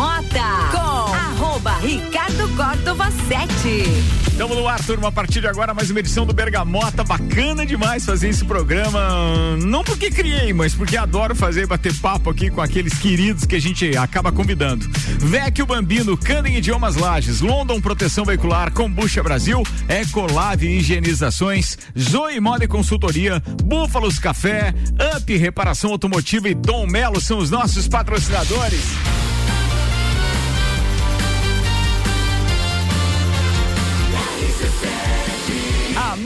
Bergamota com arroba Ricardo Córdova 7. Estamos no ar, turma. A partir de agora, mais uma edição do Bergamota. Bacana demais fazer esse programa. Não porque criei, mas porque adoro fazer bater papo aqui com aqueles queridos que a gente acaba convidando. Vecchio Bambino, Candem Idiomas Lages, London Proteção Veicular, Combucha Brasil, Ecolave Higienizações, Zoe Moda Consultoria, Búfalos Café, Up Reparação Automotiva e Dom Melo são os nossos patrocinadores.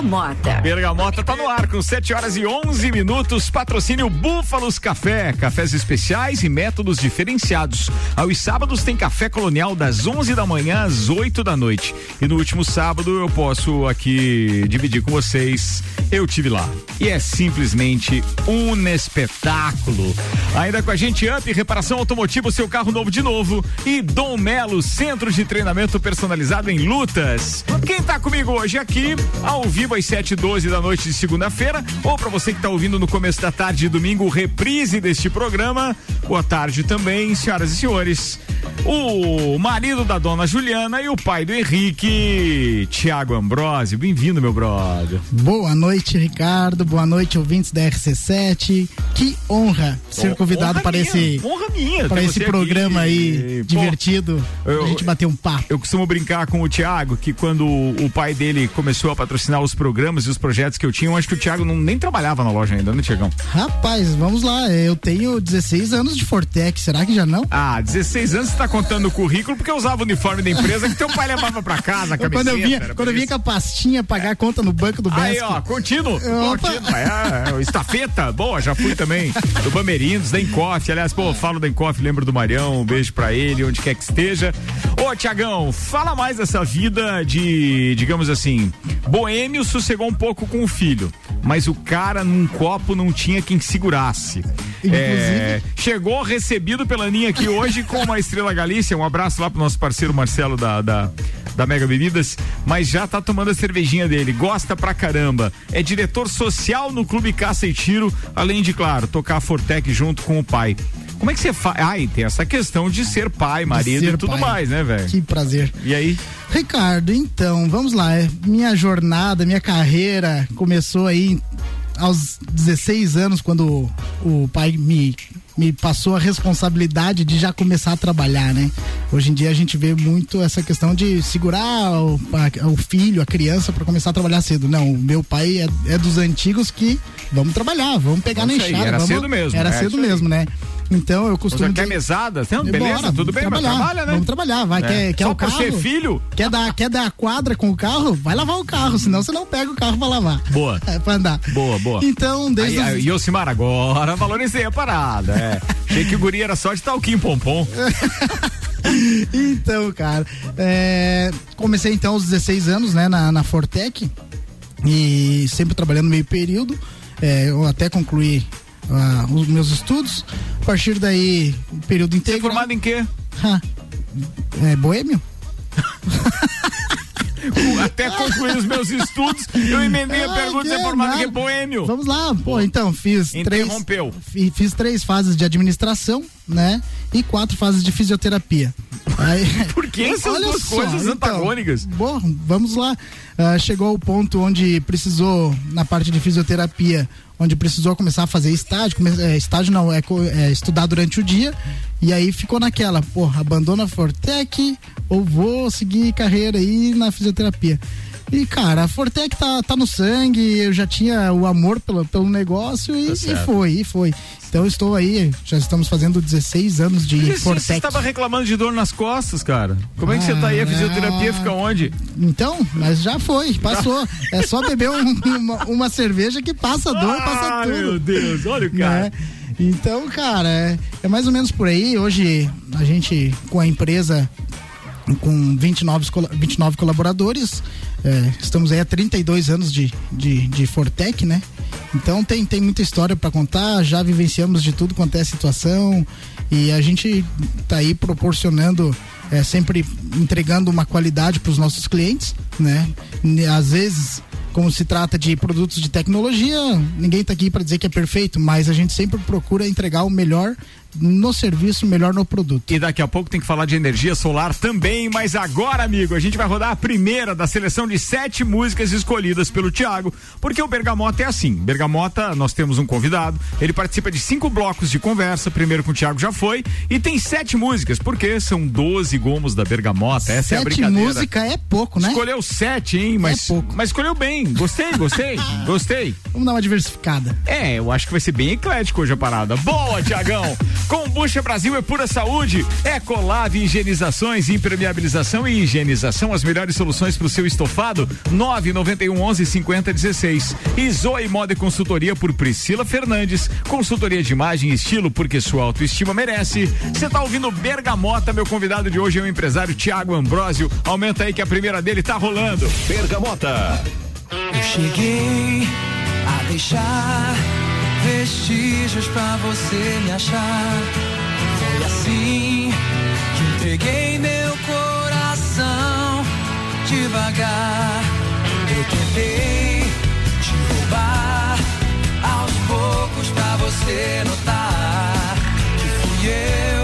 Bergamota. Bergamota tá no ar com 7 horas e 11 minutos. Patrocínio Búfalos Café. Cafés especiais e métodos diferenciados. Aos sábados tem café colonial das 11 da manhã às 8 da noite. E no último sábado eu posso aqui dividir com vocês. Eu tive lá. E é simplesmente um espetáculo. Ainda com a gente, Up, reparação automotiva, seu carro novo de novo. E Dom Melo, centro de treinamento personalizado em lutas. Quem tá comigo hoje aqui, ao vivo às 7 12 da noite de segunda-feira, ou para você que está ouvindo no começo da tarde de domingo, reprise deste programa. Boa tarde também, senhoras e senhores. O marido da dona Juliana e o pai do Henrique, Tiago Ambrosio. Bem-vindo, meu brother. Boa noite, Ricardo. Boa noite, ouvintes da RC7. Que honra ser convidado honra para minha, esse honra minha para esse programa aqui. aí Pô, divertido. eu- a gente bater um papo. Eu costumo brincar com o Thiago que quando o pai dele começou a patrocinar os programas e os projetos que eu tinha, eu acho que o Thiago não, nem trabalhava na loja ainda, né, Tiagão? Rapaz, vamos lá. Eu tenho 16 anos de Fortec. Será que já não? Ah, 16 anos você tá contando o currículo porque eu usava o uniforme da empresa que teu pai levava pra casa, a quando eu vinha, quando eu vinha com a pastinha pagar a conta no banco do Aí, ó, contínuo. Opa. contínuo. É, é, estafeta, boa, já fui também. Do Bamerindos, da Encoff. Aliás, pô, falo da Encoff, lembro do Marião, um beijo pra ele, onde quer que esteja. Ô, Tiagão, fala mais dessa vida de, digamos assim, boêmio sossegou um pouco com o filho, mas o cara num copo não tinha quem segurasse. É, chegou recebido pela Aninha aqui hoje com uma Estrela Galícia. Um abraço lá pro nosso parceiro Marcelo da, da, da Mega Bebidas, mas já tá tomando a cervejinha dele. Gosta pra caramba. É diretor social no Clube Caça e Tiro, além de, claro, tocar a Fortec junto com o pai. Como é que você faz? Ah, e tem essa questão de ser pai, marido ser e tudo pai. mais, né, velho? Que prazer. E aí? Ricardo, então, vamos lá. é, Minha jornada, minha carreira começou aí aos 16 anos, quando o pai me, me passou a responsabilidade de já começar a trabalhar, né? Hoje em dia a gente vê muito essa questão de segurar o, a- o filho, a criança, para começar a trabalhar cedo. Não, meu pai é, é dos antigos que vamos trabalhar, vamos pegar Vamos na enxada. era vamos- cedo mesmo, Era é cedo mesmo, né? Então eu costumo. Você quer mesada? Não, beleza, Bora, tudo bem, mas trabalhar, trabalha, né? Vamos trabalhar, vai. É. Quer, quer Só o carro? ser filho? Quer dar, quer dar a quadra com o carro? Vai lavar o carro, senão você não pega o carro pra lavar. Boa. É, pra andar. Boa, boa. Então, desde Aí, os- aí, Yosimar, agora valorizei a parada. É. Achei que o guri era só de talquinho pompom. Então, cara, é, comecei então aos 16 anos, né, na, na Fortec e sempre trabalhando meio período. É, eu até concluí ah, os meus estudos. A partir daí, período Você é formado em quê? É boêmio? Até concluir os meus estudos, eu emendei a Ah, pergunta que você é formado nada. quê? Boêmio. Vamos lá, pô, então, fiz três. Interrompeu. fi- Fiz três fases de administração, né? E quatro fases de fisioterapia. Aí, Por que essas Olha duas só, coisas então, antagônicas? Bom, vamos lá. Ah, chegou ao ponto onde precisou, na parte de fisioterapia, onde precisou começar a fazer estágio. come- é, estágio não, é, é estudar durante o dia. E aí ficou naquela, pô, abandona a Fortec ou vou seguir carreira aí na fisioterapia. E, cara, a Fortec tá, tá no sangue, eu já tinha o amor pelo, pelo negócio e, Tá e foi, e foi. Então eu estou aí, já estamos fazendo 16 anos de Mas Você Fortec. estava reclamando de dor nas costas, cara. Como é que você tá aí? A fisioterapia fica onde? Então, mas já foi, passou. É só beber um- uma, uma cerveja que passa dor, passa Ah, tudo. meu Deus, olha o cara. né? Então, cara, é, é mais ou menos por aí. Hoje a gente, com a empresa, com 29, cola- 29 colaboradores, é, estamos aí há 32 anos de, de, de Fortec, né? Então tem, tem muita história para contar, já vivenciamos de tudo quanto é situação e a gente tá aí proporcionando é, sempre entregando uma qualidade para os nossos clientes, né? Às vezes como se trata de produtos de tecnologia, ninguém está aqui para dizer que é perfeito, mas a gente sempre procura entregar o melhor no serviço, melhor no produto. E daqui a pouco tem que falar de energia solar também, mas agora, amigo, a gente vai rodar a primeira da seleção de sete músicas escolhidas pelo Tiago, porque o Bergamota é assim. Bergamota, nós temos um convidado, ele participa de cinco blocos de conversa, primeiro com o Tiago já foi, e tem sete músicas, porque são 12 gomos da Bergamota, essa sete é a brincadeira. música é pouco, né? Escolheu sete, hein? Mas, é pouco. mas escolheu bem, gostei, gostei, gostei. Vamos dar uma diversificada. É, eu acho que vai ser bem eclético hoje a parada. Boa, Tiagão! Combucha Brasil é pura saúde. Ecolave Higienizações, impermeabilização e higienização, as melhores soluções para o seu estofado. 991 11 50 16. E Zoe Moda e Consultoria por Priscila Fernandes. Consultoria de imagem e estilo porque sua autoestima merece. Você tá ouvindo Bergamota, meu convidado de hoje é o empresário Tiago Ambrosio. Aumenta aí que a primeira dele tá rolando. Bergamota. Eu cheguei a deixar vestígios pra você me achar. Foi assim que entreguei meu coração devagar. Eu tentei te roubar aos poucos pra você notar que fui eu.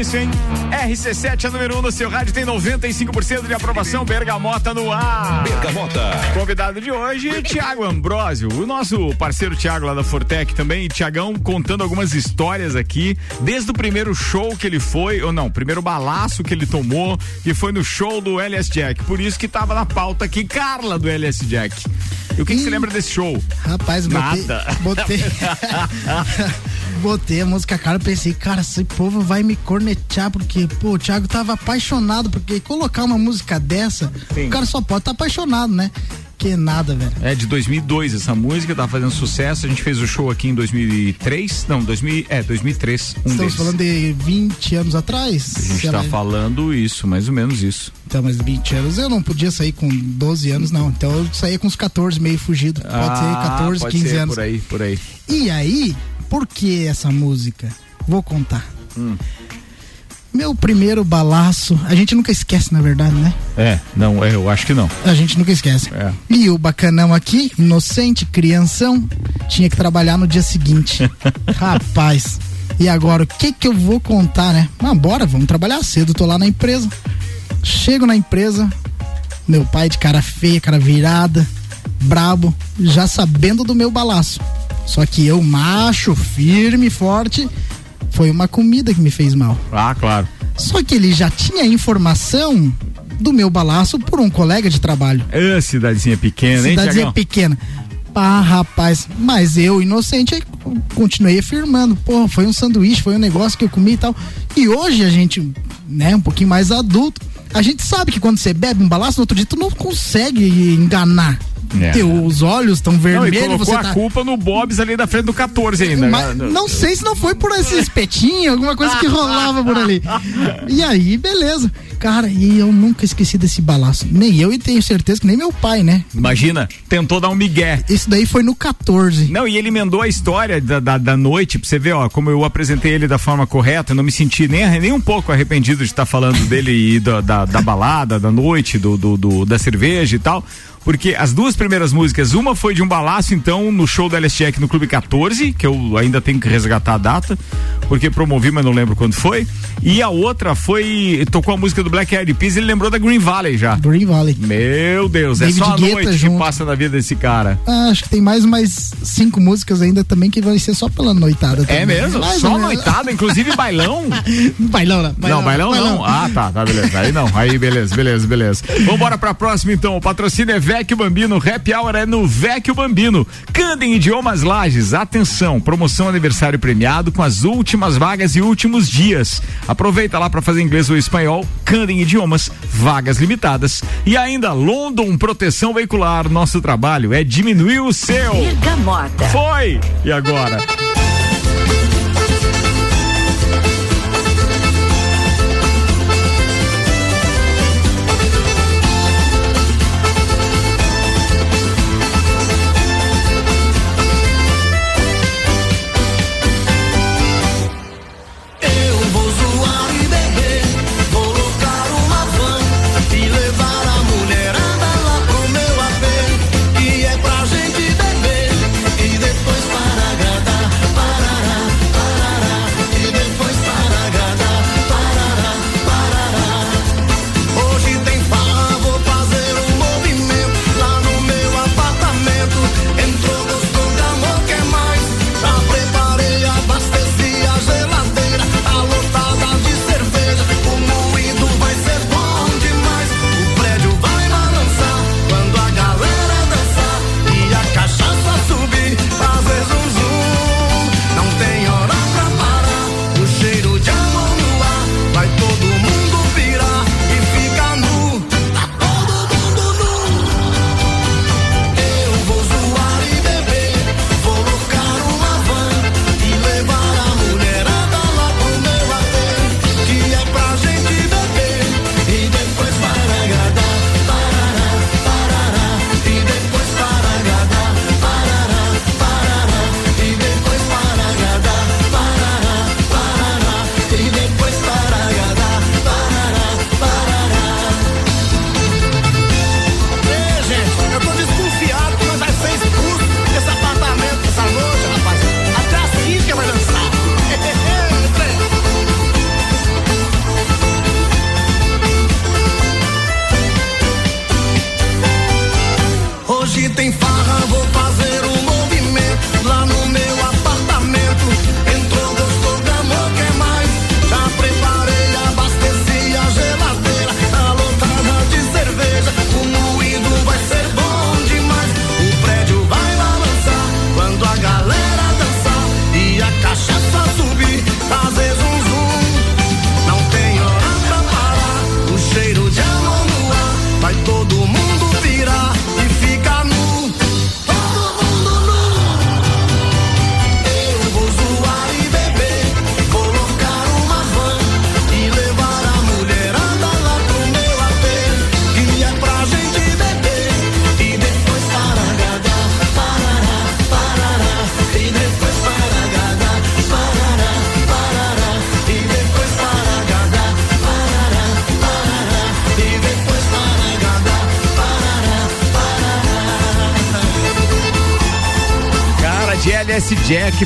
Início, hein? RC7 é número 1 um no seu rádio, tem 95% de aprovação. Bergamota no ar. Bergamota. Convidado de hoje, Tiago Ambrosio, o nosso parceiro Tiago lá da Fortec também. E Tiagão contando algumas histórias aqui, desde o primeiro show que ele foi, ou não, primeiro balaço que ele tomou, que foi no show do LS Jack. Por isso que tava na pauta aqui, Carla do LS Jack. E o que, que você lembra desse show? Rapaz, botei. Nada. Botei. botei a música cara, pensei, cara, esse povo vai me cornetear, porque, pô, o Thiago tava apaixonado, porque colocar uma música dessa, Sim. o cara só pode estar apaixonado, né? Que nada, velho. É de 2002 essa música, tava fazendo sucesso. A gente fez o show aqui em 2003, não, 2000, é 2003, um Estamos deles. falando de 20 anos atrás. A gente tá lá. falando isso, mais ou menos isso. Então, mas 20 anos eu não podia sair com 12 anos, não. Então eu saía com uns 14, meio fugido. Pode ser 14, Ah, pode 15 ser, anos. Por aí, por aí. E aí, por que essa música? Vou contar. Hum. Meu primeiro balaço, a gente nunca esquece, na verdade, né? É, não, é, eu acho que não. A gente nunca esquece. É. E o bacanão aqui, inocente, crianção, tinha que trabalhar no dia seguinte. Rapaz. E agora, o que que eu vou contar, né? Mas bora, vamos trabalhar cedo, tô lá na empresa. Chego na empresa, meu pai de cara feia, cara virada, brabo, já sabendo do meu balaço. Só que eu, macho, firme, forte, foi uma comida que me fez mal. Ah, claro. Só que ele já tinha informação do meu balaço por um colega de trabalho. É, cidadezinha pequena, hein, Cidadezinha pequena. Pá, rapaz, mas eu, inocente, continuei afirmando. Pô, foi um sanduíche, foi um negócio que eu comi e tal. E hoje a gente, né, um pouquinho mais adulto, a gente sabe que quando você bebe um balaço, no outro dia tu não consegue enganar. É. Teus olhos estão Não, e vermelhos, colocou a tá. culpa no Bob's ali da frente do 14 ainda. Mas não sei se não foi por esse espetinho, alguma coisa que rolava por ali. E aí, beleza. Cara, e eu nunca esqueci desse balaço. Nem eu e tenho certeza que nem meu pai, né? Imagina, tentou dar um migué. Isso daí foi no 14. Não, e ele emendou a história da, da, da noite, pra você ver, ó, como eu apresentei ele da forma correta, eu não me senti nem, nem um pouco arrependido de estar falando dele e da, da, da balada, da noite, do, do, do- da cerveja e tal. Porque as duas primeiras músicas, uma foi de um balaço, então, no show da LS Jack no Clube 14, que eu ainda tenho que resgatar a data, porque promovi, mas não lembro quando foi. E a outra foi. Tocou a música do Black Eyed Peas ele lembrou da Green Valley já. Green Valley. Meu Deus, é David só a Guetta noite que junto. passa na vida desse cara. Ah, acho que tem mais mais cinco músicas ainda também que vai ser só pela noitada. É também. mesmo? Mais Só noitada, inclusive bailão? Bailão, não. não, bailão não. Ah, tá, tá, beleza. Aí não. Aí, beleza, beleza, beleza. Vambora pra próxima então. O patrocínio é Vecchio Bambino. Happy Hour é no Vecchio Bambino. Candem Idiomas Lages. Atenção, promoção aniversário premiado com as últimas vagas e últimos dias. Aproveita lá pra fazer inglês ou espanhol. Candem Idiomas, vagas limitadas. E ainda London Proteção Veicular. Nosso trabalho é diminuir o seu. Bergamota. Foi! E agora?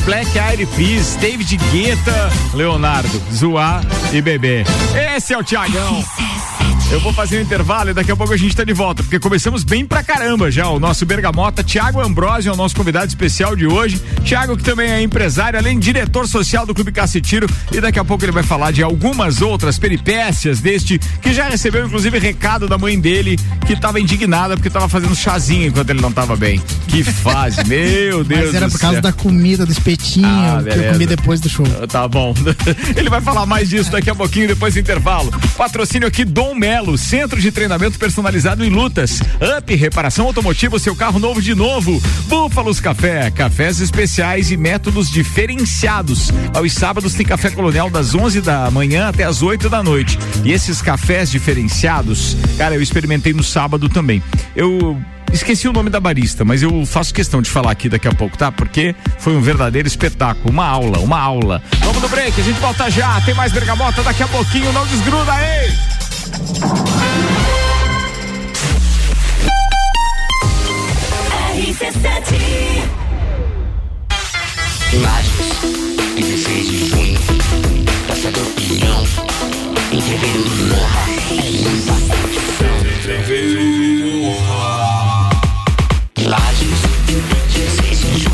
Black Eyed Peas, David Guetta, Leonardo, Zoar e Bebê. Esse é o Tiagão. Eu vou fazer um intervalo e daqui a pouco a gente tá de volta, porque começamos bem pra caramba já. O nosso Bergamota, Tiago Ambrosio, é o nosso convidado especial de hoje. Tiago, que também é empresário, além de diretor social do Clube Cacetiro, e daqui a pouco ele vai falar de algumas outras peripécias deste, que já recebeu inclusive recado da mãe dele, que tava indignada porque tava fazendo chazinho enquanto ele não tava bem. Que fase, meu Deus Mas era do por causa céu. da comida, do espetinho Ah, que eu comi depois do show. Tá bom. Ele vai falar mais disso daqui a pouquinho, depois do intervalo. Patrocínio aqui Dom Melo, centro de treinamento personalizado em lutas. Up, reparação automotiva, seu carro novo de novo. Búfalos Café, cafés especiais e métodos diferenciados. Aos sábados tem café colonial das 11 da manhã até as 8 da noite. E esses cafés diferenciados, cara, eu experimentei no sábado também. Eu Esqueci o nome da barista, mas eu faço questão de falar aqui daqui a pouco, tá? Porque foi um verdadeiro espetáculo, uma aula, uma aula. Vamos no break, a gente volta já. Tem mais bergamota daqui a pouquinho, não desgruda aí. Imagens, 16 de junho, Praça da Opinião, em fevereiro do Morra, é muita curtição. Imagens, 16 de junho, Festa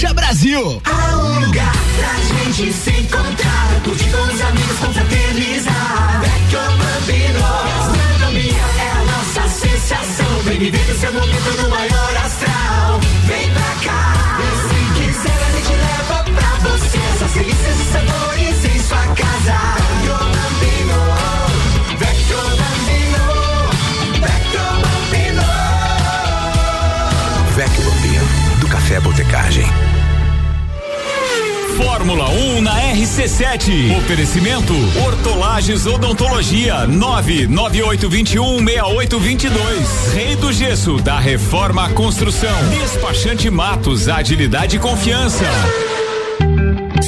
Kombucha Brasil. Há um lugar pra gente se encontrar, curtir com os amigos, confraternizar. Vecchio Bambino, gastronomia é a nossa sensação. Vem viver o seu momento no maior astral. Vem pra RC7. Oferecimento Hortolagens Odontologia 998216822. Rei do Gesso da Reforma Construção. Despachante Matos, agilidade e confiança.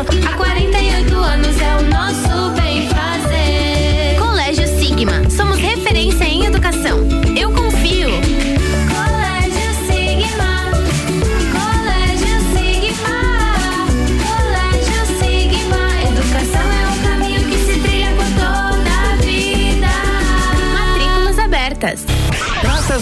Há 48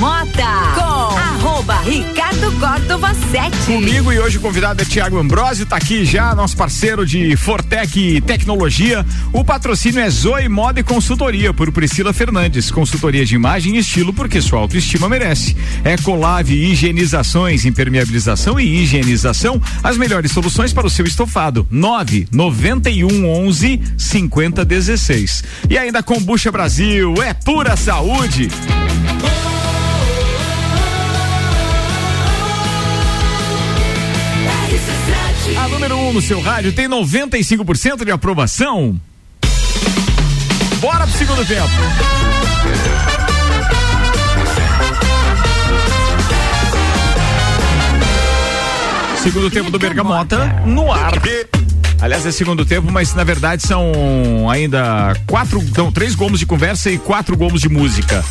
Bergamota com arroba Ricardo Córdova 7. Comigo e hoje o convidado é Tiago Ambrosio, tá aqui já, nosso parceiro de Fortec Tecnologia. O patrocínio é Zoe Moda e Consultoria por Priscila Fernandes. Consultoria de imagem e estilo porque sua autoestima merece. Ecolave Higienizações, impermeabilização e higienização, as melhores soluções para o seu estofado. 9 91 11 50 16. E ainda Combucha Brasil, é pura saúde. A número 1 um no seu rádio tem 95% de aprovação. Bora pro segundo tempo. Segundo tempo do Bergamota no ar. Aliás, é segundo tempo, mas na verdade são ainda quatro, não, três gomos de conversa e quatro gomos de música.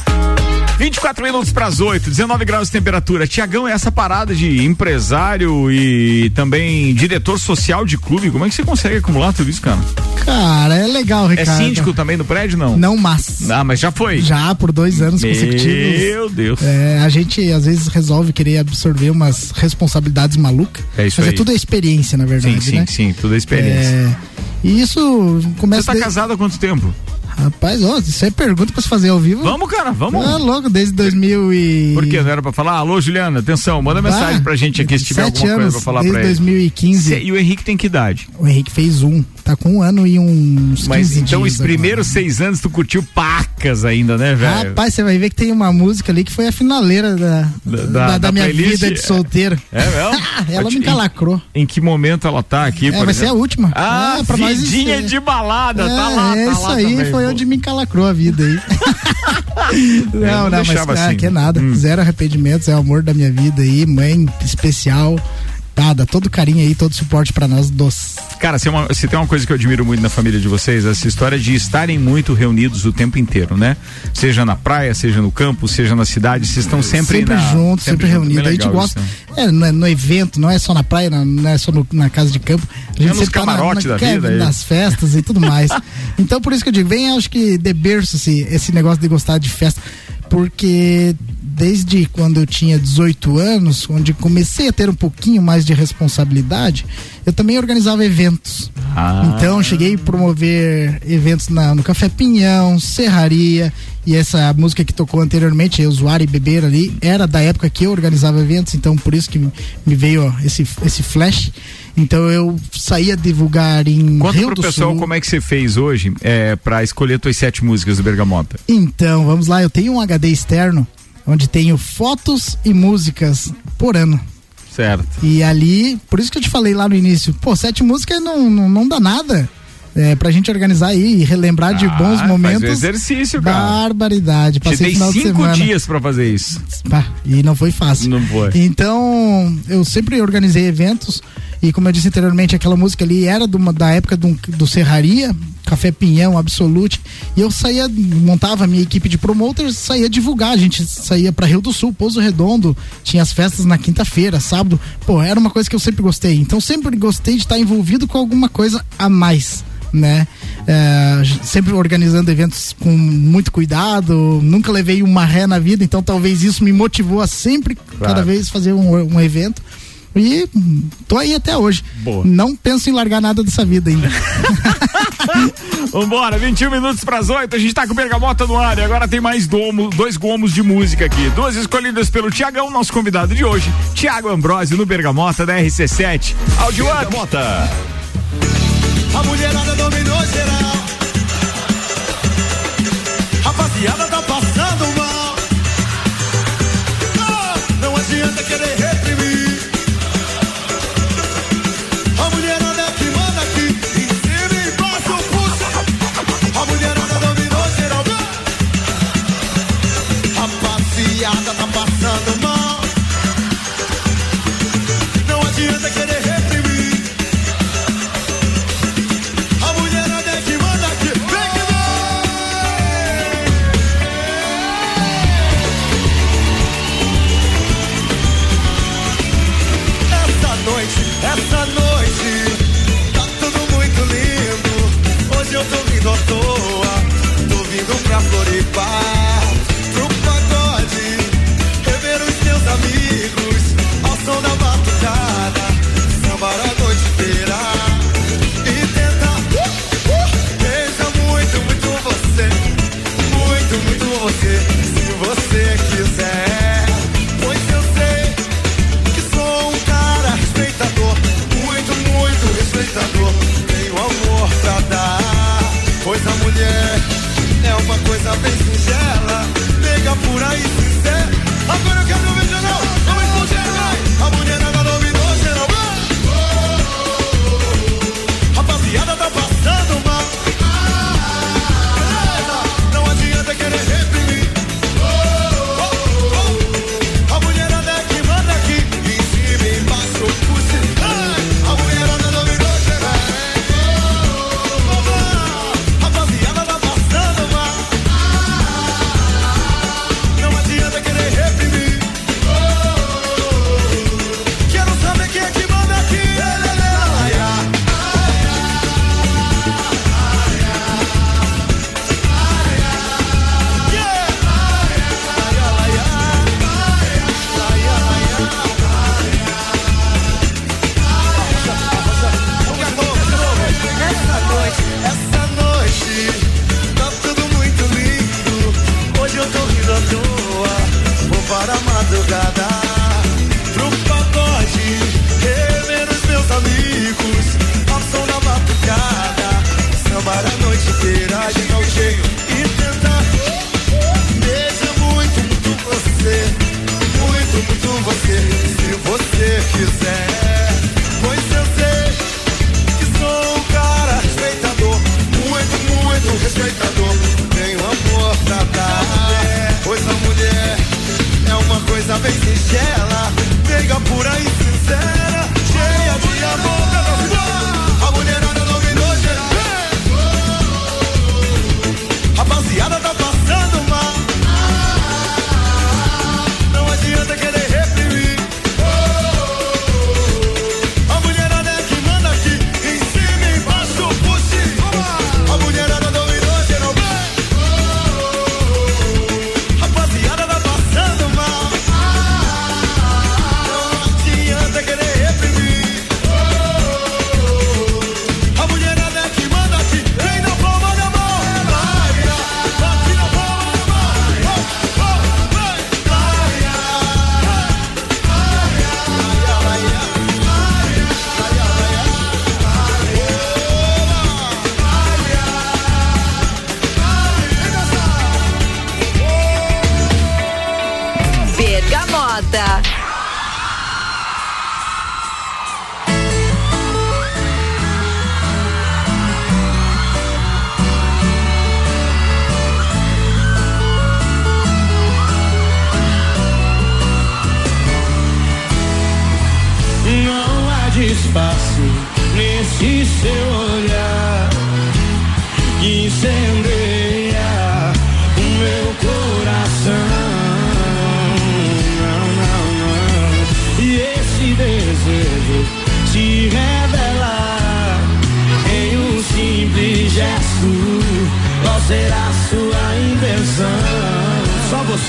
24 minutos para as 8, 19 graus de temperatura. Tiagão, essa parada de empresário e também diretor social de clube, como é que você consegue acumular tudo isso, cara? Cara, é legal, Ricardo. É síndico também do prédio, não? Não, mas. Ah, mas já foi. Já por dois anos Meu consecutivos. Meu Deus. É, a gente às vezes resolve querer absorver umas responsabilidades malucas. É isso mas aí. é tudo a experiência, na verdade. Sim, sim, né? sim, tudo é experiência. É, e isso começa. Você tá de- casado há quanto tempo? Rapaz, ó, isso é pergunta pra se fazer ao vivo. Vamos, cara, vamos. Ah, louco, desde 2000 e... Por quê? Não era pra falar? Alô, Juliana, atenção, manda mensagem Ah, pra gente aqui se tiver alguma coisa anos, pra falar desde pra ele. 2015. Cê- E o Henrique tem que idade? O Henrique fez um. Tá com um ano e uns 15 Mas então, os primeiros seis anos tu curtiu pacas ainda, né, velho? Rapaz, você vai ver que tem uma música ali que foi a finaleira da, da, da da minha playlist? vida de solteiro. É mesmo? Ela me Em- encalacrou. Em que momento ela tá aqui? É, vai ser a exemplo? última. Ah, É, pra nós vidinha de balada, É, tá lá, é tá isso lá aí também, foi pô. onde me encalacrou a vida aí. não, não não, mas deixava ah, assim. que é nada. Zero arrependimentos, é o amor da minha vida aí, mãe especial. Dá todo carinho aí, todo suporte pra nós dos. Cara, se, é uma- se tem uma coisa que eu admiro muito na família de vocês, essa história de estarem muito reunidos o tempo inteiro, né? Seja na praia, seja no campo, seja na cidade, vocês estão sempre, Sempre na- juntos, sempre, junto. reunidos. A gente gosta. isso, né? É, no, no evento, não é só na praia, não, não é só no- na casa de campo. A gente É nos sempre tá na- camarotes na, da vida. Nas festas e tudo mais. então, por isso que eu digo, vem, acho que de berço esse, esse negócio de gostar de festa. Porque desde quando eu tinha 18 anos, onde comecei a ter um pouquinho mais de responsabilidade, eu também organizava eventos. Ah. Então, cheguei a promover eventos na- no Café Pinhão, Serraria, e essa música que tocou anteriormente, Usuário e Beber ali, era da época que eu organizava eventos, então por isso que me veio ó, esse, esse flash. Então eu saía divulgar em Conta Rio pro do pessoal Sul. como é que você fez hoje é, para escolher tuas sete músicas do Bergamota. Então, vamos lá, eu tenho um HD externo, onde tenho fotos e músicas por ano. Certo. E ali, por isso que eu te falei lá no início, pô, sete músicas não, não, não dá nada. É, pra gente organizar aí e relembrar de Ah, bons faz momentos. o exercício, cara. Barbaridade. Te Passei dei de cinco semana. dias pra fazer isso. Pá, e não foi fácil. Não foi. Então, eu sempre organizei eventos e como eu disse anteriormente, aquela música ali era de uma- da época do, do Serraria, Café Pinhão, Absolute, e eu saía, montava a minha equipe de promoters, saía divulgar, a gente saía para Rio do Sul, Pouso Redondo, tinha as festas na quinta-feira, sábado, pô, era uma coisa que eu sempre gostei, então sempre gostei de estar envolvido com alguma coisa a mais né? É, sempre organizando eventos com muito cuidado, nunca levei uma ré na vida, então talvez isso me motivou a sempre, Claro. cada vez, fazer um, um evento. E tô aí até hoje. Boa. Não penso em largar nada dessa vida ainda. Vambora, 21 minutos pras 8, a gente tá com o Bergamota no ar e agora tem mais domo, dois gomos de música aqui. Duas escolhidas pelo Tiagão, nosso convidado de hoje, Tiago Ambrosio no Bergamota da RC7. Áudio Up. Bergamota. A mulherada dominou geral. Floripa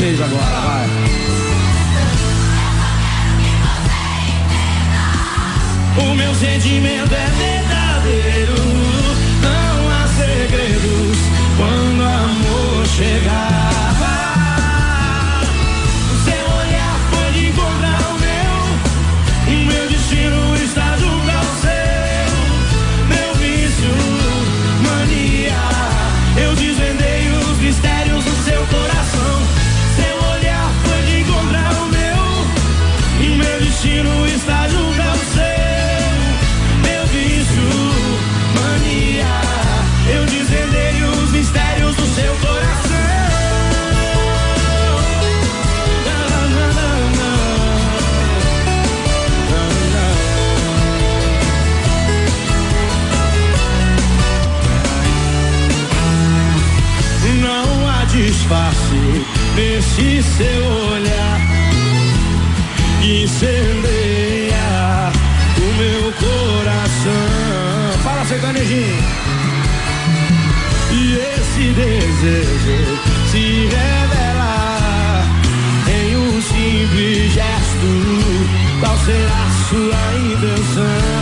vocês agora, vai. O meu sentimento é verdadeiro, não há segredos quando amor chegar. de seu olhar incendeia o meu coração. Fala, sertanejinho. E esse desejo se revela em um simples gesto. Qual será sua intenção?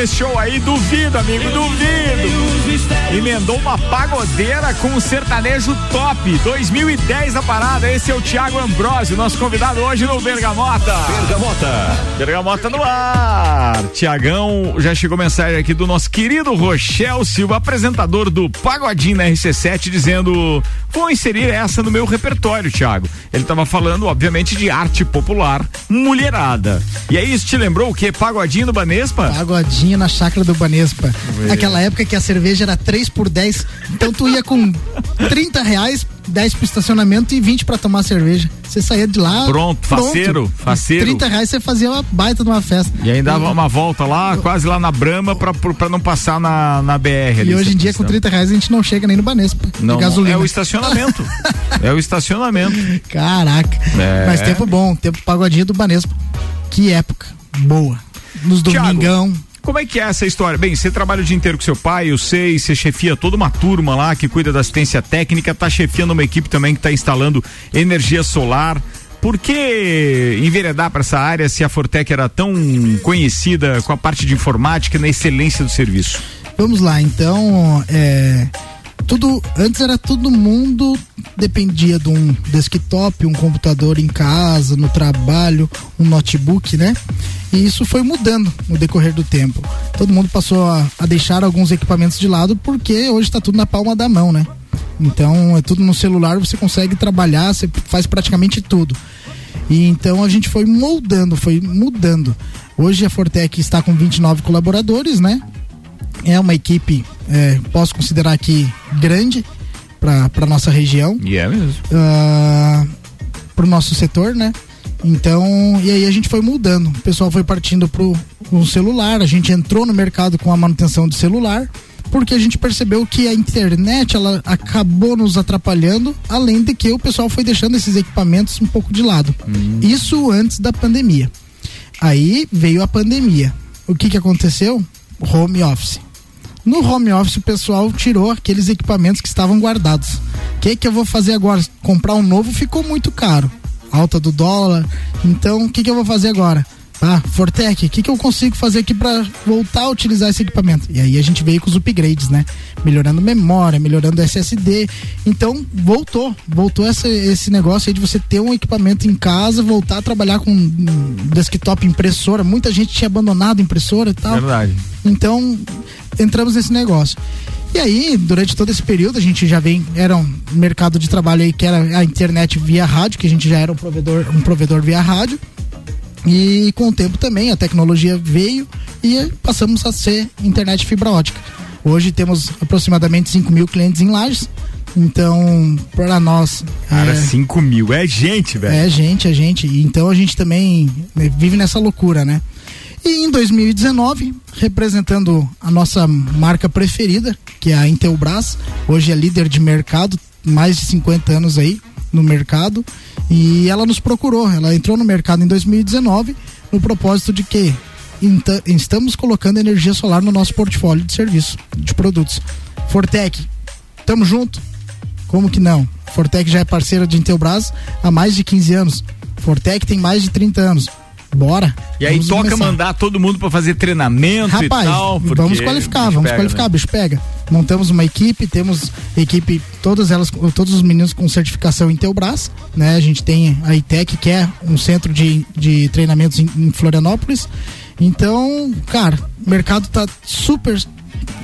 Desse show aí, duvido, amigo, duvido. Emendou uma pagodeira com um sertanejo top. 2010 na parada, esse é o Thiago Ambrosio, nosso convidado hoje no Bergamota. Bergamota. Bergamota no ar. Tiagão, já chegou mensagem aqui do nosso querido Rochel Silva, apresentador do Pagodinho na RC7, dizendo: vou inserir essa no meu repertório, Tiago. Ele estava falando, obviamente, de arte popular, mulherada. E aí, isso te lembrou o quê? Pagodinho do Banespa? Pagodinho na chácara do Banespa. Ué. Aquela época que a cerveja era 3 por 10. Então tu ia com 30 reais, 10 pro estacionamento e 20 pra tomar cerveja. Você saía de lá. Pronto, faceiro, faceiro. 30 reais você fazia uma baita de uma festa. E aí dava uma volta lá, quase lá na Brama, pra, pra não passar na, na BR ali. E hoje em dia, com 30 reais, a gente não chega nem no Banespa. Não, de gasolina. é o estacionamento. é o estacionamento. Caraca. É. Mas tempo bom, tempo pagodinho do Banespa. Que época boa. Nos domingão. Como é que é essa história? Bem, você trabalha o dia inteiro com seu pai, eu sei, você chefia toda uma turma lá que cuida da assistência técnica, tá chefiando uma equipe também que tá instalando energia solar. Por que enveredar para essa área se a Fortec era tão conhecida com a parte de informática e na excelência do serviço? Vamos lá, então, é, tudo antes era todo mundo dependia de um desktop, um computador em casa, no trabalho, um notebook, né? E isso foi mudando no decorrer do tempo. Todo mundo passou a, a deixar alguns equipamentos de lado porque hoje está tudo na palma da mão, né? Então é tudo no celular, você consegue trabalhar, você faz praticamente tudo. E então a gente foi moldando, foi mudando. Hoje a Fortec está com 29 colaboradores, né? É uma equipe, é, posso considerar aqui grande para nossa região. E é mesmo. para o nosso setor, né? Então, e aí a gente foi mudando. O pessoal foi partindo pro, pro celular, a gente entrou no mercado com a manutenção de celular, porque a gente percebeu que a internet ela acabou nos atrapalhando, além de que o pessoal foi deixando esses equipamentos um pouco de lado. Isso antes da pandemia. Aí veio a pandemia. O que que aconteceu? Home office. No home office o pessoal tirou aqueles equipamentos que estavam guardados. O que que eu vou fazer agora? Comprar um novo ficou muito caro. Alta do dólar. Então, o que que eu vou fazer agora? Ah, Fortec, o que, que eu consigo fazer aqui para voltar a utilizar esse equipamento? E aí a gente veio com os upgrades, né? Melhorando memória, melhorando SSD. Então, voltou. Voltou essa, esse negócio aí de você ter um equipamento em casa, voltar a trabalhar com desktop impressora. Muita gente tinha abandonado impressora e tal. Verdade. Então, entramos nesse negócio. E aí, durante todo esse período, a gente já vem, era um mercado de trabalho aí que era a internet via rádio, que a gente já era um provedor, um provedor via rádio. E com o tempo também a tecnologia veio e passamos a ser internet fibra ótica. Hoje temos aproximadamente 5 mil clientes em lajes. Então, para nós. Cara, é, 5 mil. É gente, velho. é gente, é gente. Então a gente também né, vive nessa loucura, né? E em 2019, representando a nossa marca preferida, que é a Intelbras, hoje é líder de mercado, mais de 50 anos aí no mercado, e ela nos procurou, ela entrou no mercado em 2019 no propósito de que estamos colocando energia solar no nosso portfólio de serviço, de produtos. Fortec, tamo junto? Como que não? Fortec já é parceira de Intelbras há mais de 15 anos. Fortec tem mais de 30 anos. Bora. E aí toca começar. mandar todo mundo pra fazer treinamento Rapaz, e tal. vamos qualificar, vamos pega, qualificar, né? bicho pega. Montamos uma equipe, temos equipe, todas elas, todos os meninos com certificação Intelbras, né? A gente tem a ITEC, que é um centro de, de treinamentos em, em Florianópolis. Então, cara, o mercado tá super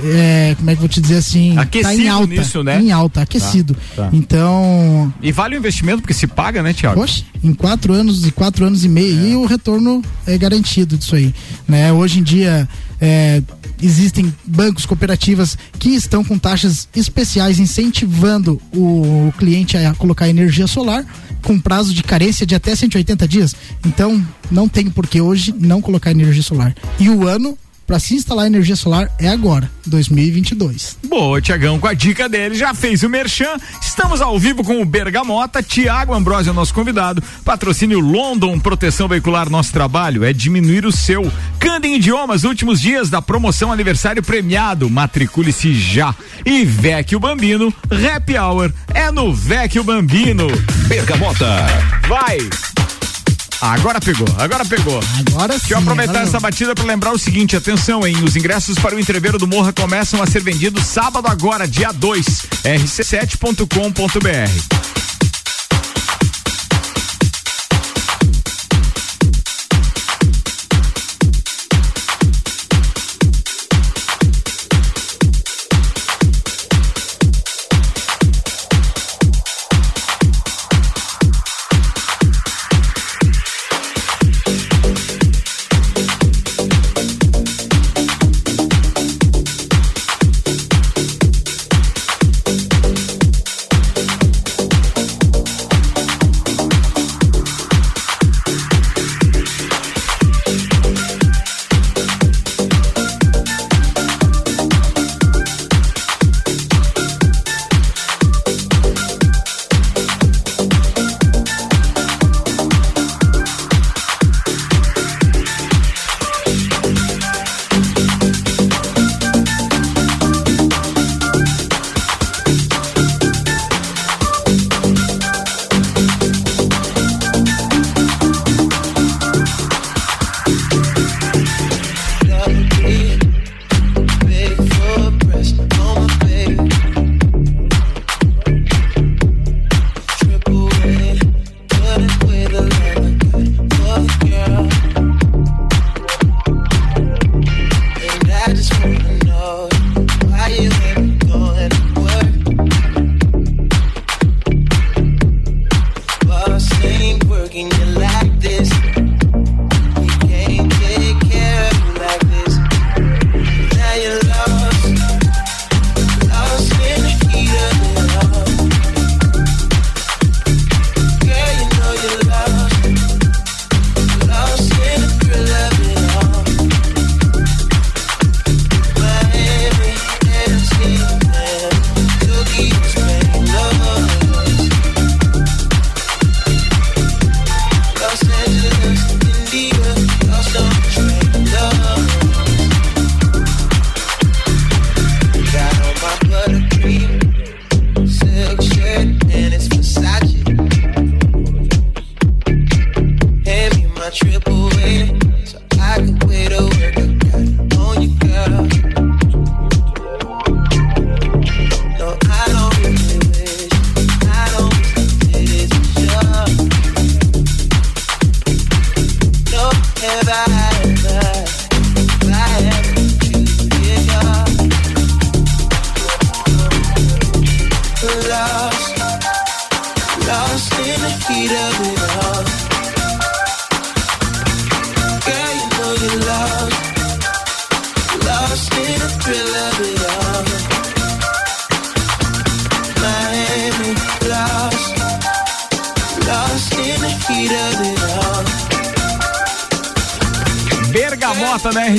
é, como é que eu vou te dizer assim? tá Aquecido em alta. nisso, né? Em alta, aquecido. Tá, tá. Então, E vale o investimento porque se paga, né, Tiago? Poxa, em quatro anos e quatro anos e meio, e o retorno é garantido disso aí. Né? Hoje em dia é, existem bancos, cooperativas que estão com taxas especiais incentivando o cliente a colocar energia solar com prazo de carência de até 180 dias. Então, não tem por que hoje não colocar energia solar. E o ano para se instalar energia solar é agora, 2022. Boa, Tiagão, com a dica dele, já fez o merchan. Estamos ao vivo com o Bergamota, Tiago Ambrosio é o nosso convidado. Patrocínio London Proteção Veicular, nosso trabalho é diminuir o seu. Candem Idiomas, últimos dias da promoção aniversário premiado. Matricule-se já. E Vecchio Bambino, Happy Hour é no Vecchio Bambino. Bergamota. Vai! Agora pegou, agora pegou. Agora sim. Deixa eu aproveitar essa batida para lembrar o seguinte, atenção, hein? Os ingressos para o entreveiro do Morra começam a ser vendidos sábado agora, dia 2, rc7.com.br.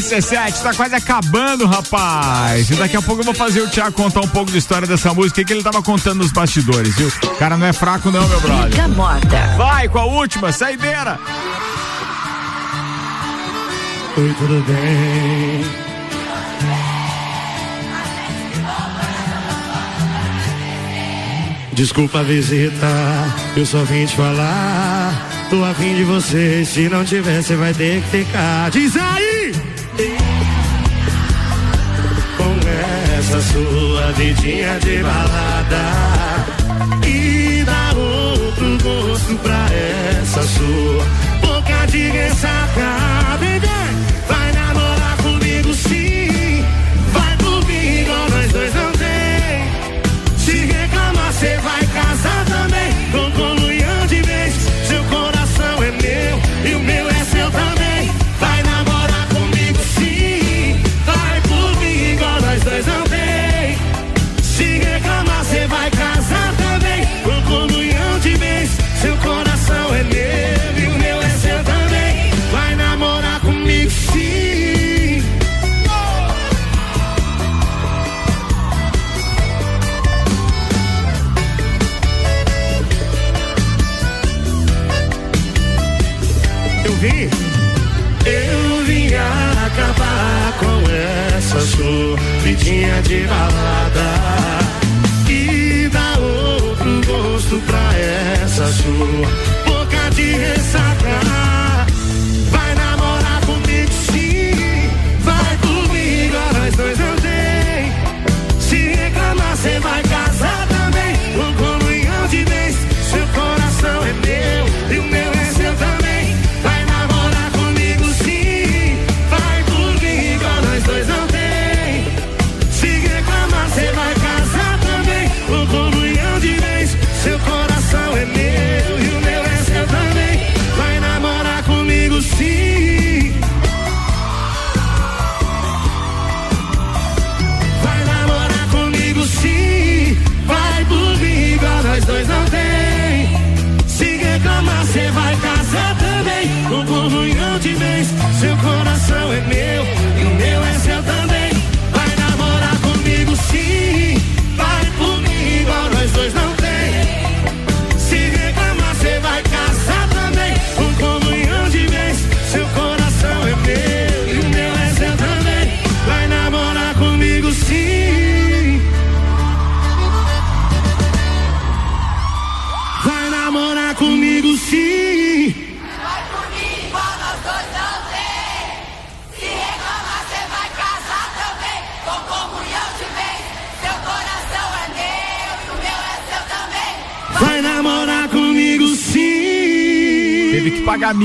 17, tá quase acabando, rapaz. E daqui a pouco eu vou fazer o Thiago contar um pouco da história dessa música, o que ele tava contando nos bastidores, viu? Cara, não é fraco não, meu brother. Fica morta. Vai com a última, saideira. Oi, tudo bem? Desculpa a visita, eu só vim te falar. Tô afim de você, se não tiver, você vai ter que ficar. Diz aí! Sua vidinha de balada. E dá outro gosto pra essa sua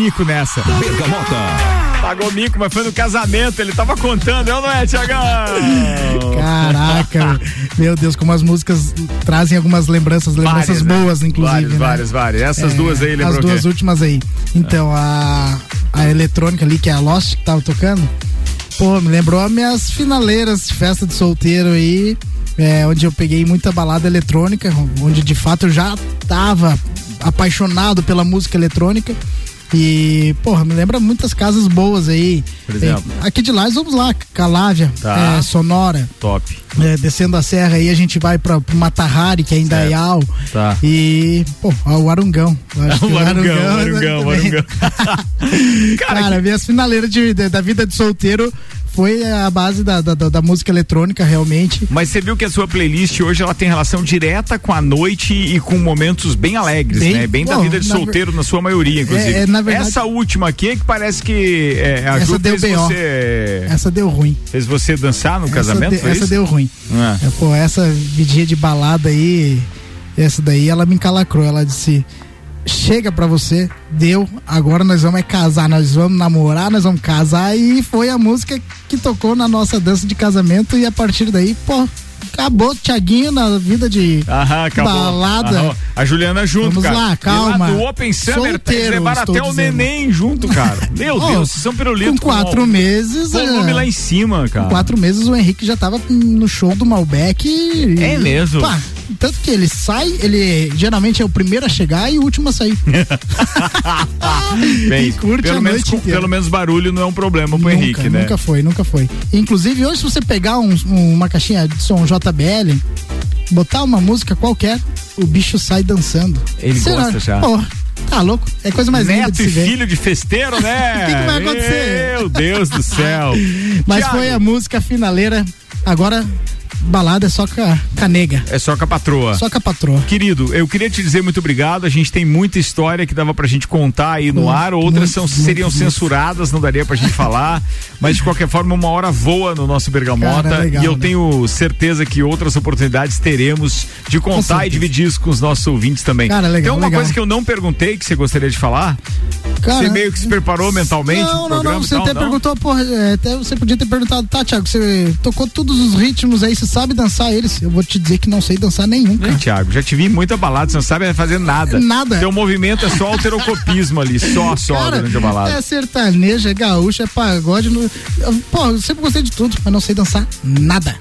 mico nessa. Bergamota. Pagou mico, mas foi no casamento, ele tava contando, eu não é, Tiagão? Caraca, meu Deus, como as músicas trazem algumas lembranças, lembranças Várias, né? boas, inclusive. Várias, né? várias, várias. Essas É, duas aí, lembrou As duas últimas aí. Então, a, a eletrônica ali, que é a Lost que tava tocando, pô, me lembrou as minhas finaleiras de festa de solteiro aí, é, onde eu peguei muita balada eletrônica, onde de fato eu já tava apaixonado pela música eletrônica. E, porra, me lembra muitas casas boas aí. Por exemplo? É, aqui de lá, nós vamos lá, Calávia, Tá. é, Sonora. Top. É, descendo a serra aí, a gente vai pra, pro Matahari, que é em. Dayal. Tá. E, pô, o Arungão. Acho que O Arungão, o Arungão, o também. Arungão. Cara, minhas finaleiras de, de- da vida de solteiro foi a base da, da, da- da música eletrônica, realmente. Mas você viu que a sua playlist hoje ela tem relação direta com a noite e com momentos bem alegres, Bem- né? Bem da Bom, vida de na solteiro na sua maioria, inclusive. É, é, verdade- Essa última aqui é que parece que é, a Essa deu fez B.O. você Essa deu ruim. fez você dançar no Essa, casamento, de- essa isso? deu ruim. Ah. É, pô, essa vidinha de balada aí, essa daí, ela me encalacrou. Ela disse: chega pra você, deu, agora nós vamos é casar, nós vamos namorar, nós vamos casar. E foi a música que tocou na nossa dança de casamento. E a partir daí, pô, acabou Tiaguinho na vida de Aham, balada. Aham. A Juliana junto, Vamos cara. lá, calma. E lá do Open Summer, Solteiro, eles levaram até o dizendo. neném junto, cara. Meu Ó, Deus, são pirulitos. com quatro meses, é. Volume lá em cima, cara. Com quatro meses o Henrique já tava no show do Malbec. e- É mesmo? Pá, tanto que ele sai, ele geralmente é o primeiro a chegar e o último a sair. Bem, E curte pelo, a menos, noite inteira. pelo menos barulho não é um problema pro nunca, Henrique, né? nunca foi, nunca foi. Inclusive, hoje, se você pegar um- um- uma caixinha de som JBL, botar uma música qualquer, o bicho sai dançando. Ele Será? gosta já. Porra, tá louco? É coisa mais linda Neto de e filho de festeiro, né? O que que vai acontecer? Meu Deus do céu. Mas Thiago, foi a música finaleira. Agora, balada é só com a, com a nega. É só com a patroa. Só com a patroa. Querido, eu queria te dizer muito obrigado. A gente tem muita história que dava pra gente contar aí no Muito, ar, outras muito, são, muito, seriam muito. censuradas, não daria pra gente falar. Mas de qualquer forma, uma hora voa no nosso Bergamota. Cara, legal, e eu né? tenho certeza que outras oportunidades teremos de contar e dividir isso com os nossos ouvintes também. Cara, legal, Tem uma legal. coisa que eu não perguntei que você gostaria de falar? Cara, você meio que se preparou mentalmente Não, não, não. Você tal, até não? perguntou, porra, é, até você podia ter perguntado, tá, Thiago, você tocou todos os ritmos aí, você sabe dançar eles? Eu vou te dizer que não sei dançar nenhum, cara. Thiago, já te vi muita balada, você não sabe fazer nada. Nada. Teu movimento é só alterocopismo ali, só, só Cara, durante a balada. é sertanejo, é gaúcho, é pagode. No... Pô, eu sempre gostei de tudo, mas não sei dançar nada.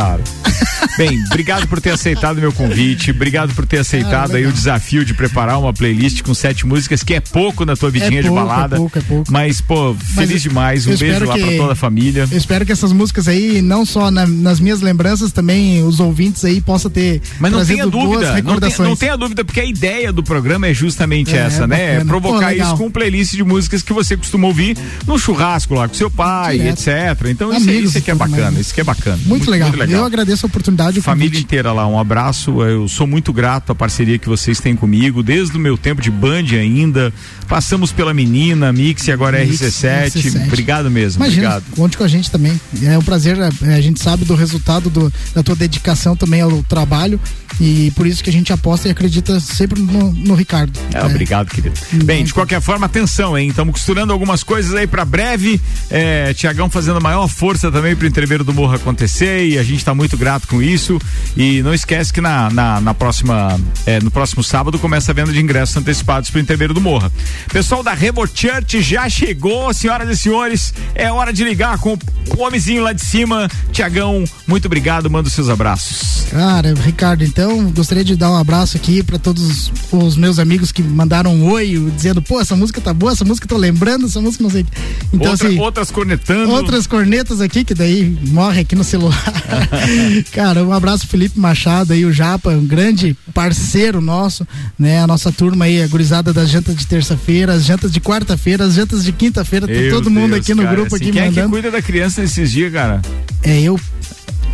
Cara. Bem, obrigado por ter aceitado meu convite, obrigado por ter aceitado Ah, aí o legal. desafio de preparar uma playlist com sete músicas, que é pouco na tua vidinha de pouco, é balada. pouco, é pouco. Mas, pô, Mas feliz demais. Um beijo lá pra que- toda a família. Eu espero que essas músicas aí, não só na- nas minhas lembranças, também os ouvintes aí possam ter Mas não tenha dúvida, não, tenha dúvida, porque a ideia do programa é justamente É, essa, né? É bacana. provocar Pô, legal. isso com playlist de músicas que você costuma ouvir no churrasco lá com seu pai, Direto. etc. Então isso, Amigos isso aqui é bacana, mais. isso que é bacana. Muito, legal. Eu agradeço a oportunidade. o Família convite. inteira lá, um abraço. Eu sou muito grato à parceria que vocês têm comigo, desde o meu tempo de Band ainda. Passamos pela menina, Mix e agora Mix, RC7. RC7. Obrigado mesmo. Imagina, Obrigado. conte com a gente também. É um prazer, é, a gente sabe do resultado do- da tua dedicação também ao trabalho e por isso que a gente aposta e acredita sempre no, no Ricardo. É, obrigado, querido. Bem, de qualquer forma, atenção, hein? Estamos costurando algumas coisas aí pra breve. É, Tiagão fazendo a maior força também pro entreveiro do Morro acontecer e a gente tá muito grato com isso. E não esquece que na, na, na próxima, é, no próximo sábado começa a venda de ingressos antecipados pro entreveiro do Morra. Pessoal da Revo Church já chegou, senhoras e senhores. É hora de ligar com o homenzinho lá de cima. Tiagão, muito obrigado. Manda os seus abraços. Cara, Ricardo, então gostaria de dar um abraço aqui para todos os meus amigos que mandaram um oi, dizendo, pô, essa música tá boa, essa música tô lembrando, essa música não sei. o. Então, Outra- assim, outras cornetando. outras cornetas aqui, que daí morre aqui no celular. Cara, um abraço Felipe Machado aí, o Japa, um grande parceiro nosso, né? A nossa turma aí, a gurizada das jantas de terça-feira, as jantas de quarta-feira, as jantas de quinta-feira, tá todo mundo Deus, aqui no cara, grupo assim, aqui Quem é que mandando. cuida da criança nesses dias, cara? É eu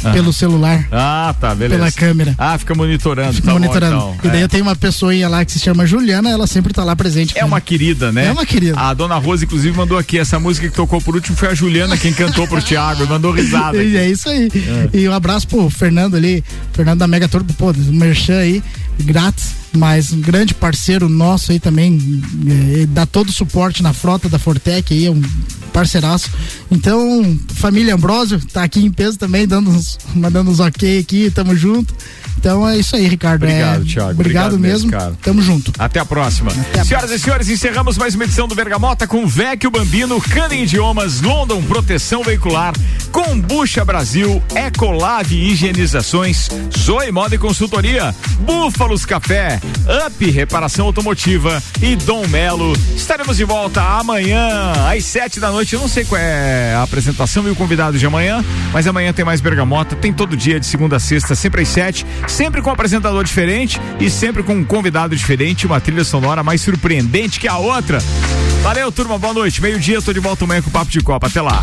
Ah. pelo celular. Ah, tá, beleza. Pela câmera. Ah, fica monitorando. Fico tá bom, monitorando. então. E daí É. eu tenho uma pessoinha lá que se chama Juliana, ela sempre tá lá presente. É uma querida, né? É uma querida. A dona Rosa, inclusive, mandou aqui. Essa música que tocou por último foi a Juliana quem cantou pro Thiago. Mandou risada. Aqui. é isso aí. E um abraço pro Fernando ali, Fernando da Mega Turbo, pô, do Merchan aí, grátis, mas um grande parceiro nosso aí também, eh, dá todo o suporte na frota da Fortec aí, é um parceiraço. Então, família Ambrósio, tá aqui em peso também, dando uns, mandando uns ok aqui, tamo junto. Então é isso aí, Ricardo. Obrigado, é, Thiago. Obrigado, mesmo. cara. Tamo junto. Até a próxima. Senhoras e senhores, encerramos mais uma edição do Bergamota com Vecchio Bambino, Cana Idiomas, London Proteção Veicular, Combucha Brasil, Ecolave Higienizações, Zoe Moda e Consultoria, Búfalos Café, Up Reparação Automotiva e Dom Melo. Estaremos de volta amanhã às sete da noite. Eu não sei qual é a apresentação e o convidado de amanhã, mas amanhã tem mais Bergamota. Tem todo dia de segunda a sexta, sempre às sete, sempre com um apresentador diferente e sempre com um convidado diferente, uma trilha sonora mais surpreendente que a outra. Valeu, turma, boa noite. Meio-dia, tô de volta amanhã com o Papo de Copa. Até lá.